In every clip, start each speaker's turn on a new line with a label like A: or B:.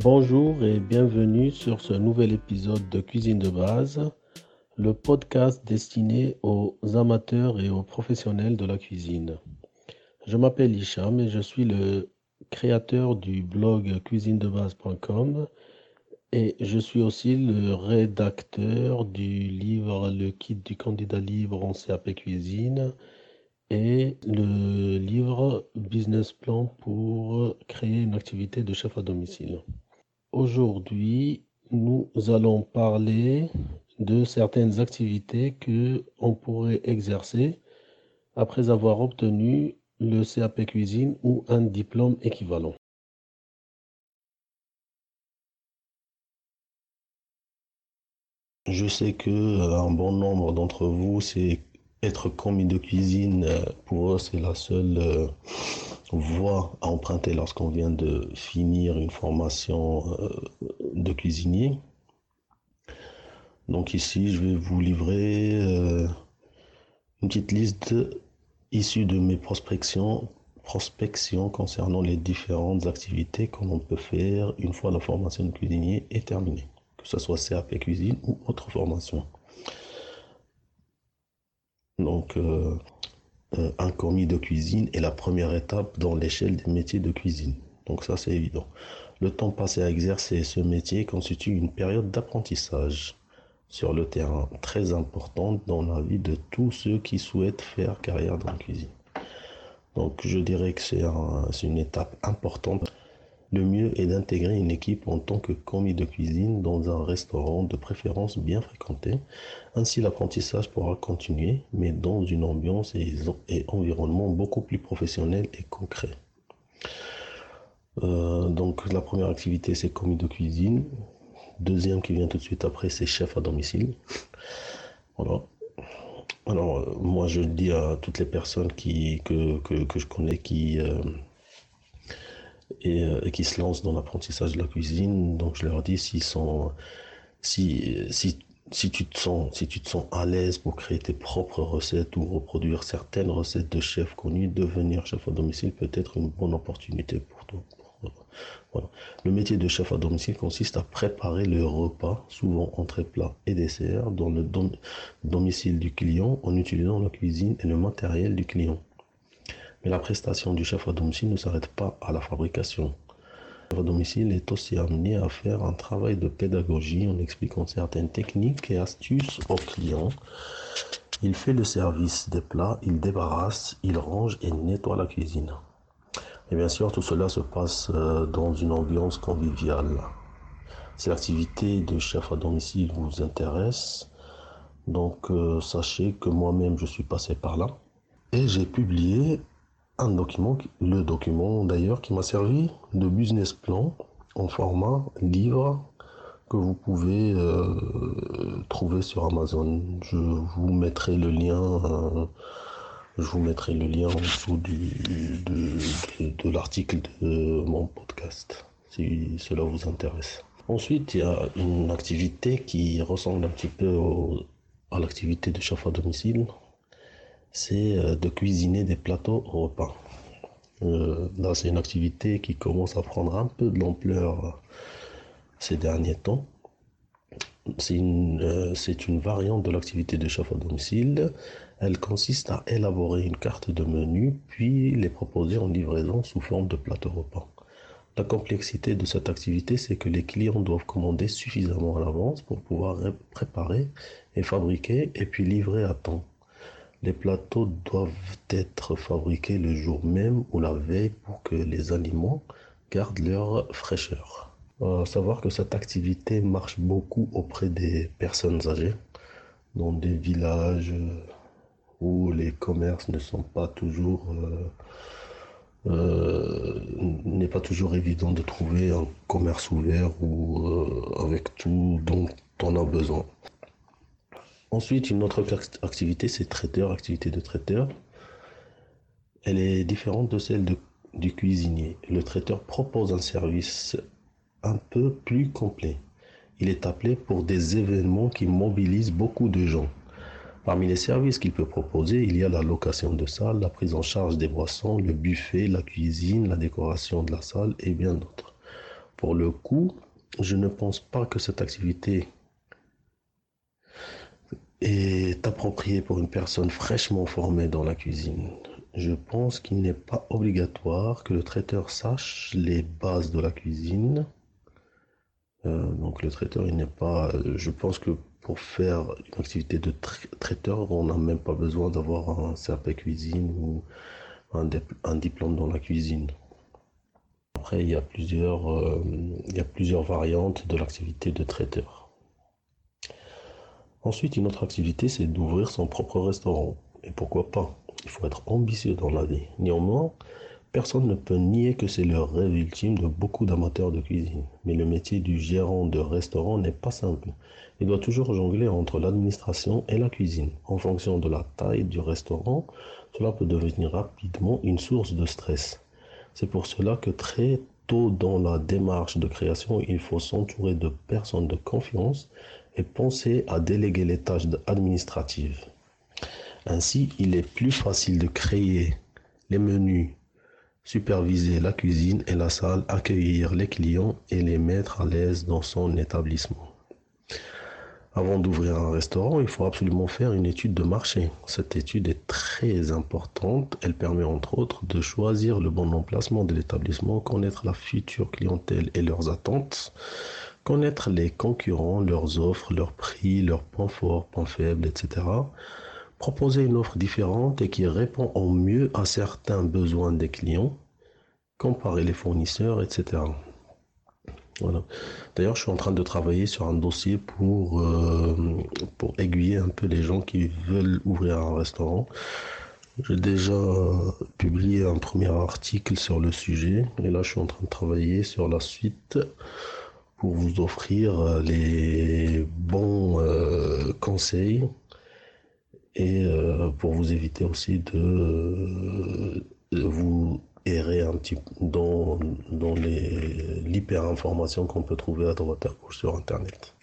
A: Bonjour et bienvenue sur ce nouvel épisode de Cuisine de base, le podcast destiné aux amateurs et aux professionnels de la cuisine. Je m'appelle Hicham et je suis le créateur du blog cuisinedebase.com et je suis aussi le rédacteur du livre Le kit du candidat libre en CAP cuisine et le livre Business plan pour créer une activité de chef à domicile. Aujourd'hui, nous allons parler de certaines activités que on pourrait exercer après avoir obtenu le CAP cuisine ou un diplôme équivalent.
B: Je sais que euh, un bon nombre d'entre vous, c'est être commis de cuisine, euh, pour eux, c'est la seule euh, voie à emprunter lorsqu'on vient de finir une formation de cuisinier. Donc ici, je vais vous livrer une petite liste issue de mes prospections, prospections concernant les différentes activités que l'on peut faire une fois la formation de cuisinier est terminée, que ce soit CAP cuisine ou autre formation. Donc, euh, euh, un commis de cuisine est la première étape dans l'échelle des métiers de cuisine. Donc ça, c'est évident. Le temps passé à exercer ce métier constitue une période d'apprentissage sur le terrain très important dans la vie de tous ceux qui souhaitent faire carrière dans la cuisine. Donc je dirais que c'est une étape importante. Le mieux est d'intégrer une équipe en tant que commis de cuisine dans un restaurant de préférence bien fréquenté. Ainsi l'apprentissage pourra continuer, mais dans une ambiance et, environnement beaucoup plus professionnel et concret. Euh, donc la première activité c'est commis de cuisine. Deuxième qui vient tout de suite après, c'est chef à domicile. Alors, euh, moi, je dis à toutes les personnes que, je connais qui, euh, euh, et, qui se lancent dans l'apprentissage de la cuisine, donc je leur dis s'ils sont, si, si, si, tu te sens, si tu te sens à l'aise pour créer tes propres recettes ou reproduire certaines recettes de chefs connus, devenir chef à domicile peut être une bonne opportunité pour toi. Le métier de chef à domicile consiste à préparer le repas, souvent entrée plat et dessert, dans le domicile du client en utilisant la cuisine et le matériel du client. Mais la prestation du chef à domicile ne s'arrête pas à la fabrication. Le chef à domicile est aussi amené à faire un travail de pédagogie en expliquant certaines techniques et astuces aux clients. Il fait le service des plats, il débarrasse, il range et nettoie la cuisine. Et bien sûr, tout cela se passe euh, dans une ambiance conviviale. Si l'activité de chef à domicile vous intéresse, donc euh, sachez que moi-même je suis passé par là et j'ai publié un document, le document d'ailleurs qui m'a servi de business plan en format livre que vous pouvez euh, trouver sur Amazon. Je vous mettrai le lien. Je vous mettrai le lien en dessous du, de, l'article de mon podcast, si cela vous intéresse. Ensuite, il y a une activité qui ressemble un petit peu à l'activité de chef à domicile. C'est euh, de cuisiner des plateaux au repas. Euh, là, c'est une activité qui commence à prendre un peu de l'ampleur ces derniers temps. C'est une, euh, une variante de l'activité de chef à domicile elle consiste à élaborer une carte de menu, puis les proposer en livraison sous forme de plateau repas. La complexité de cette activité, c'est que les clients doivent commander suffisamment à l'avance pour pouvoir préparer et fabriquer et puis livrer à temps. Les plateaux doivent être fabriqués le jour même ou la veille pour que les aliments gardent leur fraîcheur. À savoir que cette activité marche beaucoup auprès des personnes âgées, dans des villages où les commerces ne sont pas toujours euh, euh, n'est pas toujours évident de trouver un commerce ouvert ou euh, avec tout dont on a besoin. Ensuite, une autre activité, c'est traiteur, activité de traiteur. Elle est différente de celle du cuisinier. Le traiteur propose un service un peu plus complet. Il est appelé pour des événements qui mobilisent beaucoup de gens. Parmi les services qu'il peut proposer, il y a la location de salle, la prise en charge des boissons, le buffet, la cuisine, la décoration de la salle et bien d'autres. pour le coup, je ne pense pas que cette activité est appropriée pour une personne fraîchement formée dans la cuisine. Je pense qu'il n'est pas obligatoire que le traiteur sache les bases de la cuisine. Euh, donc le traiteur, il n'est pas... Je pense que pour faire une activité de traiteur, on n'a même pas besoin d'avoir un CAP cuisine ou un, diplôme dans la cuisine. Après, il y a plusieurs, euh, il y a plusieurs variantes de l'activité de traiteur. Ensuite, une autre activité, c'est d'ouvrir son propre restaurant. Et pourquoi pas? Il faut être ambitieux dans la vie. Néanmoins, personne ne peut nier que c'est le rêve ultime de beaucoup d'amateurs de cuisine. Mais le métier du gérant de restaurant n'est pas simple. Il doit toujours jongler entre l'administration et la cuisine. En fonction de la taille du restaurant, cela peut devenir rapidement une source de stress. C'est pour cela que très tôt dans la démarche de création, il faut s'entourer de personnes de confiance et penser à déléguer les tâches administratives. Ainsi, il est plus facile de créer les menus, superviser la cuisine et la salle, accueillir les clients et les mettre à l'aise dans son établissement. Avant d'ouvrir un restaurant, il faut absolument faire une étude de marché. Cette étude est très importante. Elle permet entre autres de choisir le bon emplacement de l'établissement, connaître la future clientèle et leurs attentes, connaître les concurrents, leurs offres, leurs prix, leurs points forts, points faibles, etc. Proposer une offre différente et qui répond au mieux à certains besoins des clients, comparer les fournisseurs, etc. Voilà. D'ailleurs, je suis en train de travailler sur un dossier pour, euh, pour aiguiller un peu les gens qui veulent ouvrir un restaurant. J'ai déjà publié un premier article sur le sujet et là, je suis en train de travailler sur la suite pour vous offrir les bons euh, conseils et euh, pour vous éviter aussi de, vous errer un petit dans, dans l'hyper-information qu'on peut trouver à droite à gauche sur Internet.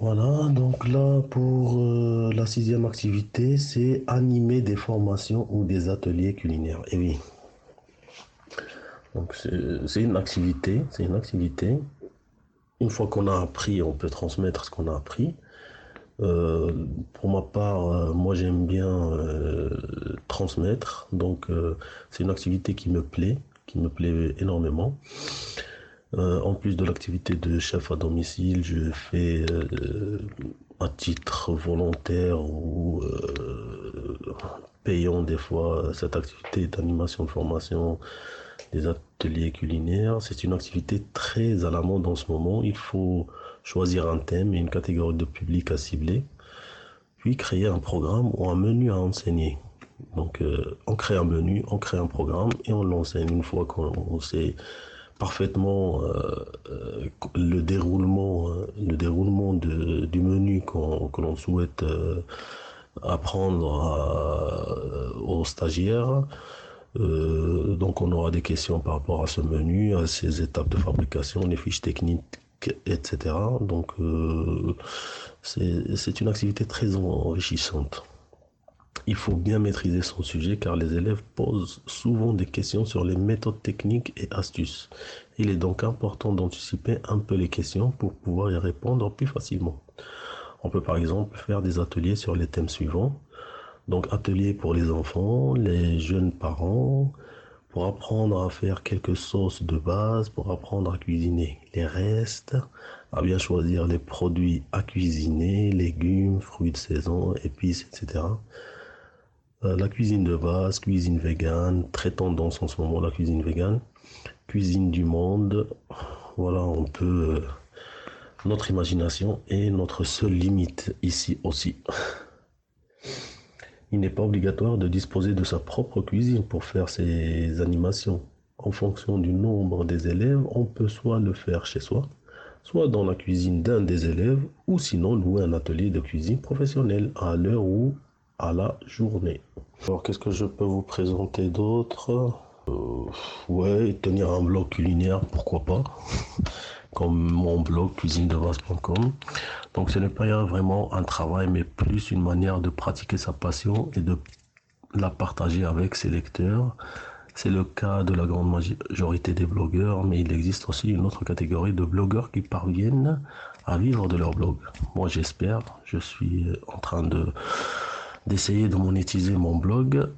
B: Voilà, donc là pour euh, la sixième activité, c'est animer des formations ou des ateliers culinaires. Et oui, donc c'est une activité, c'est une activité. Une fois qu'on a appris, on peut transmettre ce qu'on a appris. Euh, pour ma part, euh, moi j'aime bien euh, transmettre, donc c'est une activité qui me plaît, qui me plaît énormément. en plus de l'activité de chef à domicile, je fais à titre volontaire ou payant des fois cette activité d'animation de formation des ateliers culinaires. C'est une activité très à la mode en ce moment. Il faut choisir un thème et une catégorie de public à cibler, puis créer un programme ou un menu à enseigner. Donc euh, on crée un menu, on crée un programme et on l'enseigne une fois qu'on sait parfaitement euh, euh, le déroulement, le déroulement du menu que l'on souhaite apprendre aux stagiaires. donc on aura des questions par rapport à ce menu, à ses étapes de fabrication, les fiches techniques etc. Donc euh, c'est une activité très enrichissante. Il faut bien maîtriser son sujet car les élèves posent souvent des questions sur les méthodes techniques et astuces. Il est donc important d'anticiper un peu les questions pour pouvoir y répondre plus facilement. On peut par exemple faire des ateliers sur les thèmes suivants. Donc ateliers pour les enfants, les jeunes parents, pour apprendre à faire quelques sauces de base, pour apprendre à cuisiner les restes, à bien choisir les produits à cuisiner, légumes, fruits de saison, épices, etc. Euh, la cuisine de base, cuisine végane, très tendance en ce moment la cuisine végane, cuisine du monde, voilà, on peut... Euh, notre imagination est notre seule limite ici aussi. Il n'est pas obligatoire de disposer de sa propre cuisine pour faire ses animations. En fonction du nombre des élèves, on peut soit le faire chez soi, soit dans la cuisine d'un des élèves, ou sinon louer un atelier de cuisine professionnel à l'heure ou à la journée. Alors qu'est-ce que je peux vous présenter d'autre? Euh, Ouais, tenir un blog culinaire, pourquoi pas? Comme mon blog cuisinedevase.com. Donc ce n'est pas vraiment un travail, mais plus une manière de pratiquer sa passion et de la partager avec ses lecteurs, C'est le cas de la grande majorité des blogueurs, mais il existe aussi une autre catégorie de blogueurs qui parviennent à vivre de leur blog. Moi, j'espère, je suis en train de d'essayer de monétiser mon blog.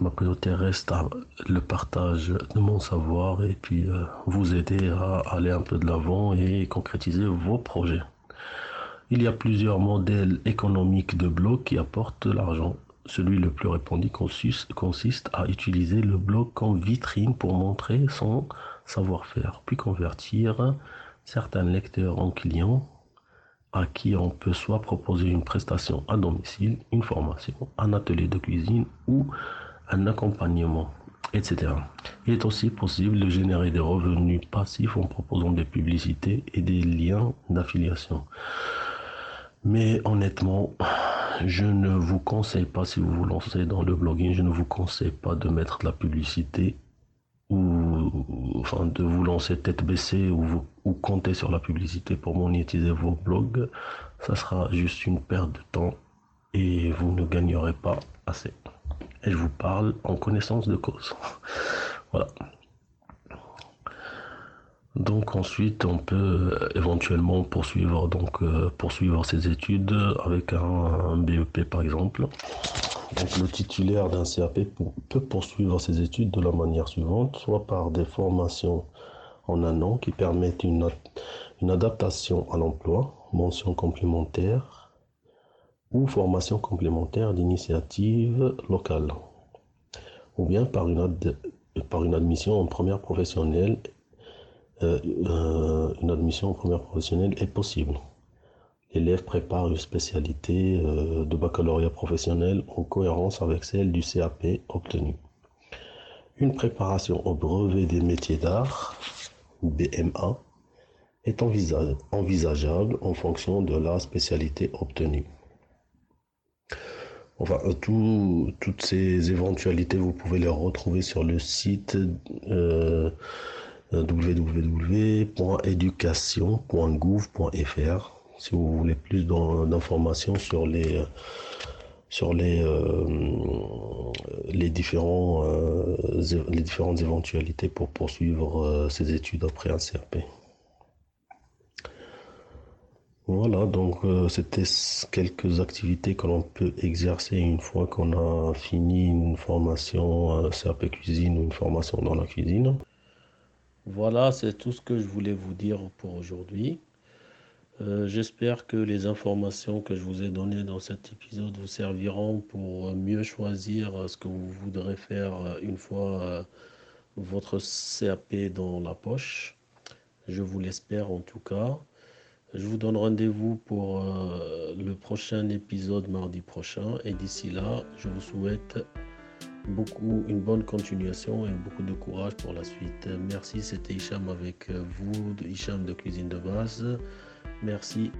B: Ma priorité reste le partage de mon savoir et puis euh, vous aider à aller un peu de l'avant et concrétiser vos projets. Il y a plusieurs modèles économiques de blog qui apportent de l'argent. Celui le plus répandu consiste à utiliser le blog comme vitrine pour montrer son savoir-faire, puis convertir certains lecteurs en clients à qui on peut soit proposer une prestation à domicile, une formation, un atelier de cuisine ou un accompagnement, etc. Il est aussi possible de générer des revenus passifs en proposant des publicités et des liens d'affiliation. Mais honnêtement, je ne vous conseille pas, si vous vous lancez dans le blogging, je ne vous conseille pas de mettre de la publicité ou enfin de vous lancer tête baissée ou, ou compter sur la publicité pour monétiser vos blogs. Ça sera juste une perte de temps et vous ne gagnerez pas assez. Et je vous parle en connaissance de cause. voilà. Donc ensuite, on peut euh, éventuellement poursuivre donc euh, poursuivre ses études avec un, BEP par exemple. Donc le titulaire d'un CAP peut poursuivre ses études de la manière suivante, soit par des formations en un an qui permettent une, une adaptation à l'emploi, mention complémentaire, ou formation complémentaire d'initiative locale, ou bien par une, admission en première professionnelle euh, euh, une admission en première professionnelle est possible. L'élève prépare une spécialité euh, de baccalauréat professionnel en cohérence avec celle du CAP obtenu. Une préparation au brevet des métiers d'art, BMA, est envisageable en fonction de la spécialité obtenue. Enfin, toutes ces éventualités, vous pouvez les retrouver sur le site www.education.gouv.fr si vous voulez plus d'informations sur les sur les euh, différents euh, les différentes éventualités pour poursuivre euh, ces études après un CRP. Voilà, donc c'était quelques activités que l'on peut exercer une fois qu'on a fini une formation CRP cuisine ou une formation dans la cuisine.
A: Voilà, c'est tout ce que je voulais vous dire pour aujourd'hui. Euh, j'espère que les informations que je vous ai données dans cet épisode vous serviront pour mieux choisir ce que vous voudrez faire une fois euh, votre CAP dans la poche. Je vous l'espère en tout cas. Je vous donne rendez-vous pour euh, le prochain épisode mardi prochain. Et d'ici là, je vous souhaite beaucoup, une bonne continuation et beaucoup de courage pour la suite. Merci, c'était Hicham avec vous, Hicham de Cuisine de Base. Merci.